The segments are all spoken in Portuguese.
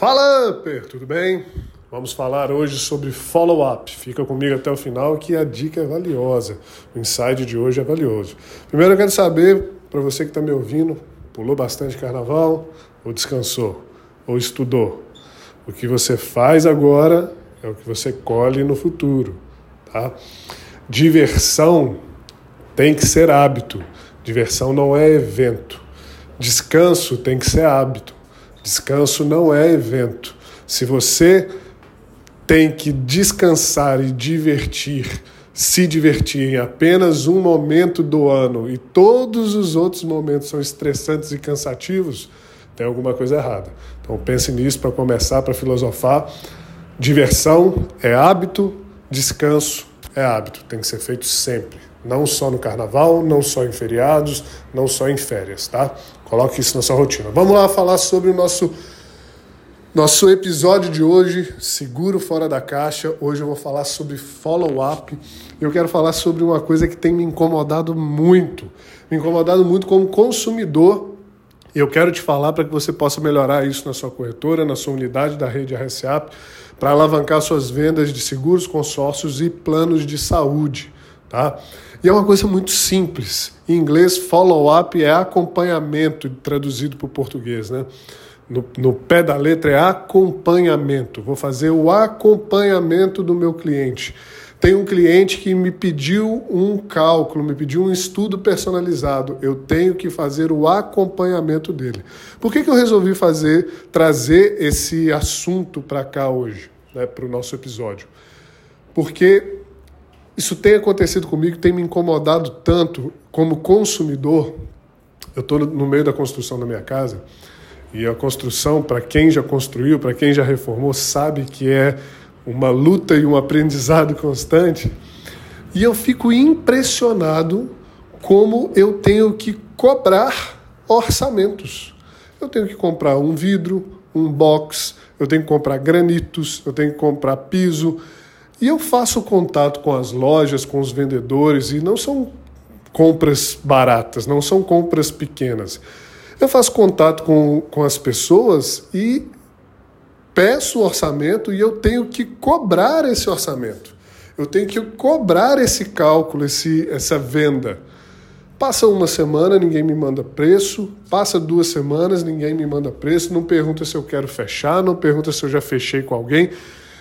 Fala, Upper, tudo bem? Vamos falar hoje sobre follow-up. Fica comigo até o final que a dica é valiosa. O insight de hoje é valioso. Primeiro eu quero saber, para você que está me ouvindo, pulou bastante carnaval ou descansou? Ou estudou? O que você faz agora é o que você colhe no futuro. Tá? Diversão tem que ser hábito. Diversão não é evento. Descanso tem que ser hábito. Descanso não é evento. Se você tem que descansar e divertir, se divertir em apenas um momento do ano e todos os outros momentos são estressantes e cansativos, tem alguma coisa errada. Então pense nisso para começar, para filosofar. Diversão é hábito, descanso é hábito, tem que ser feito sempre. Não só no carnaval, não só em feriados, não só em férias, tá? Coloque isso na sua rotina. Vamos lá falar sobre o nosso nosso episódio de hoje, Seguro Fora da Caixa. Hoje eu vou falar sobre follow-up. Eu quero falar sobre uma coisa que tem me incomodado muito. Me incomodado muito como consumidor. Eu quero te falar para que você possa melhorar isso na sua corretora, na sua unidade da rede RSAP, para alavancar suas vendas de seguros, consórcios e planos de saúde. Tá? E é uma coisa muito simples. Em inglês, follow-up é acompanhamento, traduzido para o português, né? No, no, pé da letra é acompanhamento. Vou fazer o acompanhamento do meu cliente. Tem um cliente que me pediu um cálculo, me pediu um estudo personalizado. Eu tenho que fazer o acompanhamento dele. Por que, que eu resolvi fazer, trazer esse assunto para cá hoje, né, para o nosso episódio? Porque isso tem acontecido comigo, tem me incomodado tanto como consumidor. Eu estou no meio da construção da minha casa e a construção, para quem já construiu, para quem já reformou, sabe que é uma luta e um aprendizado constante. E eu fico impressionado como eu tenho que cobrar orçamentos. Eu tenho que comprar um vidro, um box, eu tenho que comprar granitos, eu tenho que comprar piso. E eu faço contato com as lojas, com os vendedores, e não são compras baratas, não são compras pequenas. Eu faço contato com, com as pessoas e peço orçamento e eu tenho que cobrar esse orçamento. Eu tenho que cobrar esse cálculo, esse, essa venda. Passa uma semana, ninguém me manda preço. Passa duas semanas, ninguém me manda preço. Não pergunta se eu quero fechar, não pergunta se eu já fechei com alguém.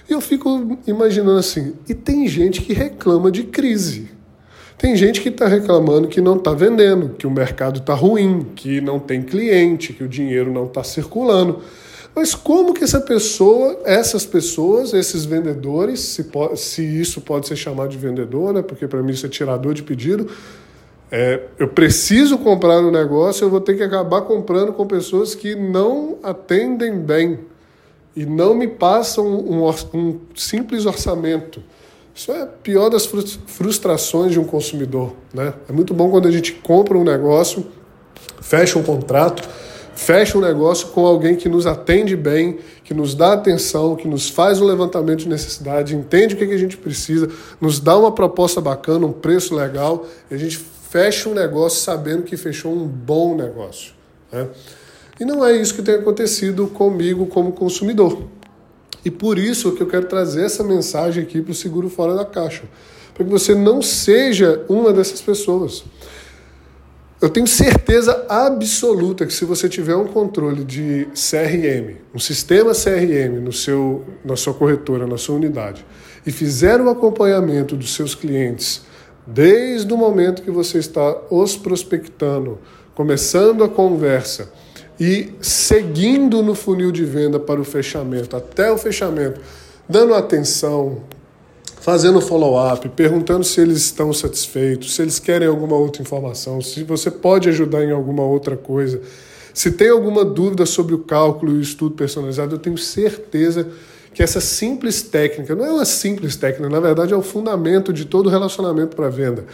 E eu fico imaginando assim: e tem gente que reclama de crise. Tem gente que está reclamando que não está vendendo, que o mercado está ruim, que não tem cliente, que o dinheiro não está circulando. Mas como que essa pessoa, essas pessoas, esses vendedores, se, se isso pode ser chamado de vendedor, né? porque para mim isso é tirador de pedido, é, eu preciso comprar um negócio, eu vou ter que acabar comprando com pessoas que não atendem bem e não me passam um, um simples orçamento. Isso é a pior das frustrações de um consumidor. Né? É muito bom quando a gente compra um negócio, fecha um contrato, fecha um negócio com alguém que nos atende bem, que nos dá atenção, que nos faz um levantamento de necessidade, entende o que a gente precisa, nos dá uma proposta bacana, um preço legal, e a gente fecha um negócio sabendo que fechou um bom negócio. Né? E não é isso que tem acontecido comigo como consumidor. E por isso que eu quero trazer essa mensagem aqui para o Seguro Fora da Caixa, para que você não seja uma dessas pessoas. Eu tenho certeza absoluta que se você tiver um controle de CRM, um sistema CRM no seu, na sua corretora, na sua unidade, e fizer o acompanhamento dos seus clientes desde o momento que você está os prospectando, começando a conversa, e seguindo no funil de venda para o fechamento, até o fechamento, dando atenção, fazendo follow-up, perguntando se eles estão satisfeitos, se eles querem alguma outra informação, se você pode ajudar em alguma outra coisa. Se tem alguma dúvida sobre o cálculo e o estudo personalizado, eu tenho certeza que essa simples técnica, não é uma simples técnica, na verdade é o fundamento de todo relacionamento para venda.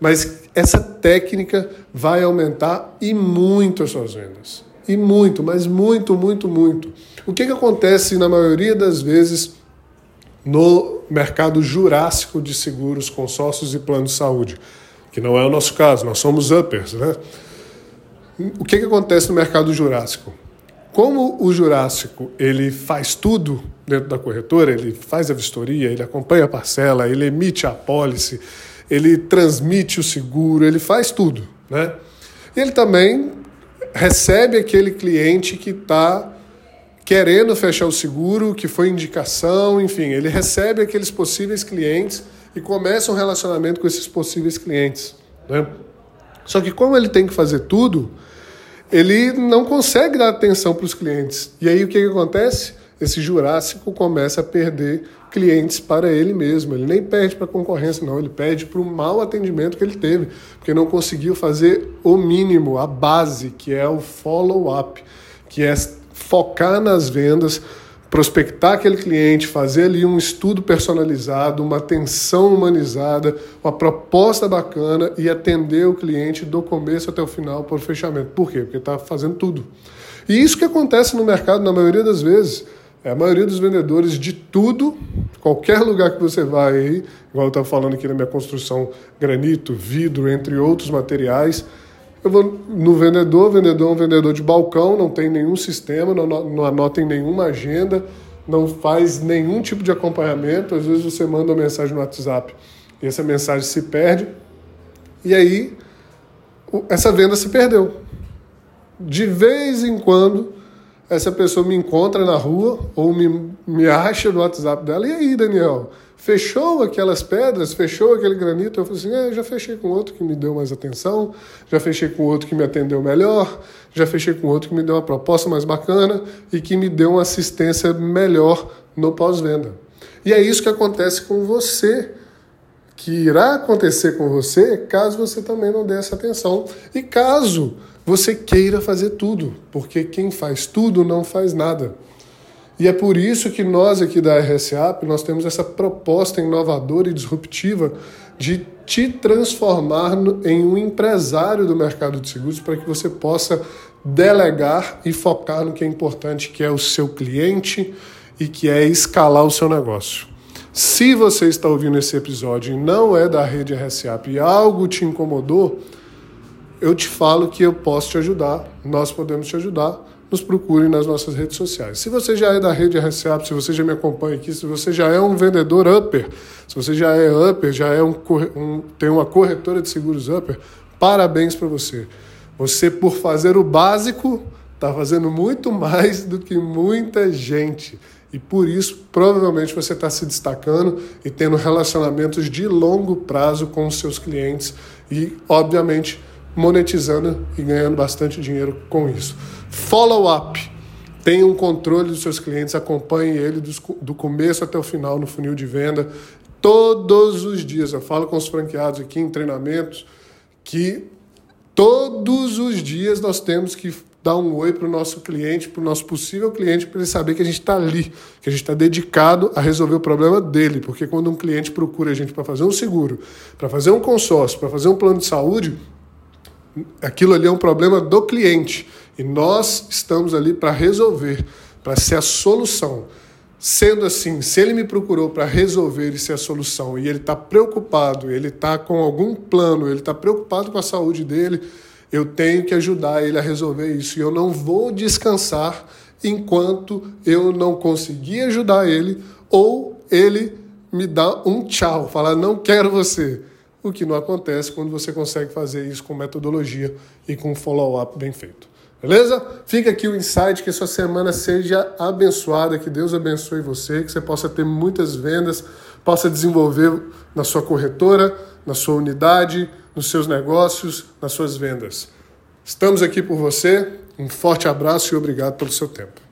Mas essa técnica vai aumentar e muito as suas vendas. E muito, mas muito, muito, muito. O que, que acontece na maioria das vezes no mercado jurássico de seguros, consórcios e planos de saúde? Que não é o nosso caso, nós somos uppers, né? O que, que acontece no mercado jurássico? Como o jurássico ele faz tudo dentro da corretora, ele faz a vistoria, ele acompanha a parcela, ele emite a apólice, ele transmite o seguro, ele faz tudo, né? E ele também recebe aquele cliente que está querendo fechar o seguro, que foi indicação, enfim, ele recebe aqueles possíveis clientes e começa um relacionamento com esses possíveis clientes. Né? Só que como ele tem que fazer tudo, ele não consegue dar atenção para os clientes. E aí o que, que acontece? Esse Jurássico começa a perder clientes para ele mesmo. Ele nem perde para a concorrência, não. Ele perde para o mau atendimento que ele teve, porque não conseguiu fazer o mínimo, a base, que é o follow-up, que é focar nas vendas, prospectar aquele cliente, fazer ali um estudo personalizado, uma atenção humanizada, uma proposta bacana e atender o cliente do começo até o final para o fechamento. Por quê? Porque está fazendo tudo. E isso que acontece no mercado na maioria das vezes. É a maioria dos vendedores de tudo, qualquer lugar que você vai aí, igual eu estava falando aqui na minha construção, granito, vidro, entre outros materiais, eu vou no vendedor, vendedor é um vendedor de balcão, não tem nenhum sistema, não, não anota em nenhuma agenda, não faz nenhum tipo de acompanhamento. Às vezes você manda uma mensagem no WhatsApp e essa mensagem se perde, e aí essa venda se perdeu. De vez em quando, essa pessoa me encontra na rua ou me, me acha no WhatsApp dela. E aí, Daniel? Fechou aquelas pedras, fechou aquele granito. Eu falei assim: é, já fechei com outro que me deu mais atenção, já fechei com outro que me atendeu melhor, já fechei com outro que me deu uma proposta mais bacana e que me deu uma assistência melhor no pós-venda. E é isso que acontece com você, que irá acontecer com você caso você também não dê essa atenção e caso você queira fazer tudo, porque quem faz tudo não faz nada. E é por isso que nós aqui da RSAP, nós temos essa proposta inovadora e disruptiva de te transformar em um empresário do mercado de seguros para que você possa delegar e focar no que é importante, que é o seu cliente e que é escalar o seu negócio. Se você está ouvindo esse episódio e não é da rede RSAP e algo te incomodou, eu te falo que eu posso te ajudar, nós podemos te ajudar nos procure nas nossas redes sociais. Se você já é da rede RCAP, se você já me acompanha aqui, se você já é um vendedor upper, se você já é upper, já é um, um tem uma corretora de seguros upper, parabéns para você. Você, por fazer o básico, está fazendo muito mais do que muita gente. E por isso, provavelmente, você está se destacando e tendo relacionamentos de longo prazo com os seus clientes e, obviamente, monetizando e ganhando bastante dinheiro com isso. Follow-up. Tenha um controle dos seus clientes, acompanhe ele do, do começo até o final no funil de venda. Todos os dias, eu falo com os franqueados aqui em treinamentos, que todos os dias nós temos que dar um oi para o nosso cliente, para o nosso possível cliente, para ele saber que a gente está ali, que a gente está dedicado a resolver o problema dele. Porque quando um cliente procura a gente para fazer um seguro, para fazer um consórcio, para fazer um plano de saúde, aquilo ali é um problema do cliente. E nós estamos ali para resolver, para ser a solução. Sendo assim, se ele me procurou para resolver e ser a solução e ele está preocupado, ele está com algum plano, ele está preocupado com a saúde dele, eu tenho que ajudar ele a resolver isso. E eu não vou descansar enquanto eu não conseguir ajudar ele ou ele me dá um tchau, falar não quero você. O que não acontece quando você consegue fazer isso com metodologia e com follow-up bem feito. Beleza? Fica aqui o insight, que sua semana seja abençoada, que Deus abençoe você, que você possa ter muitas vendas, possa desenvolver na sua corretora, na sua unidade, nos seus negócios, nas suas vendas. Estamos aqui por você. Um forte abraço e obrigado pelo seu tempo.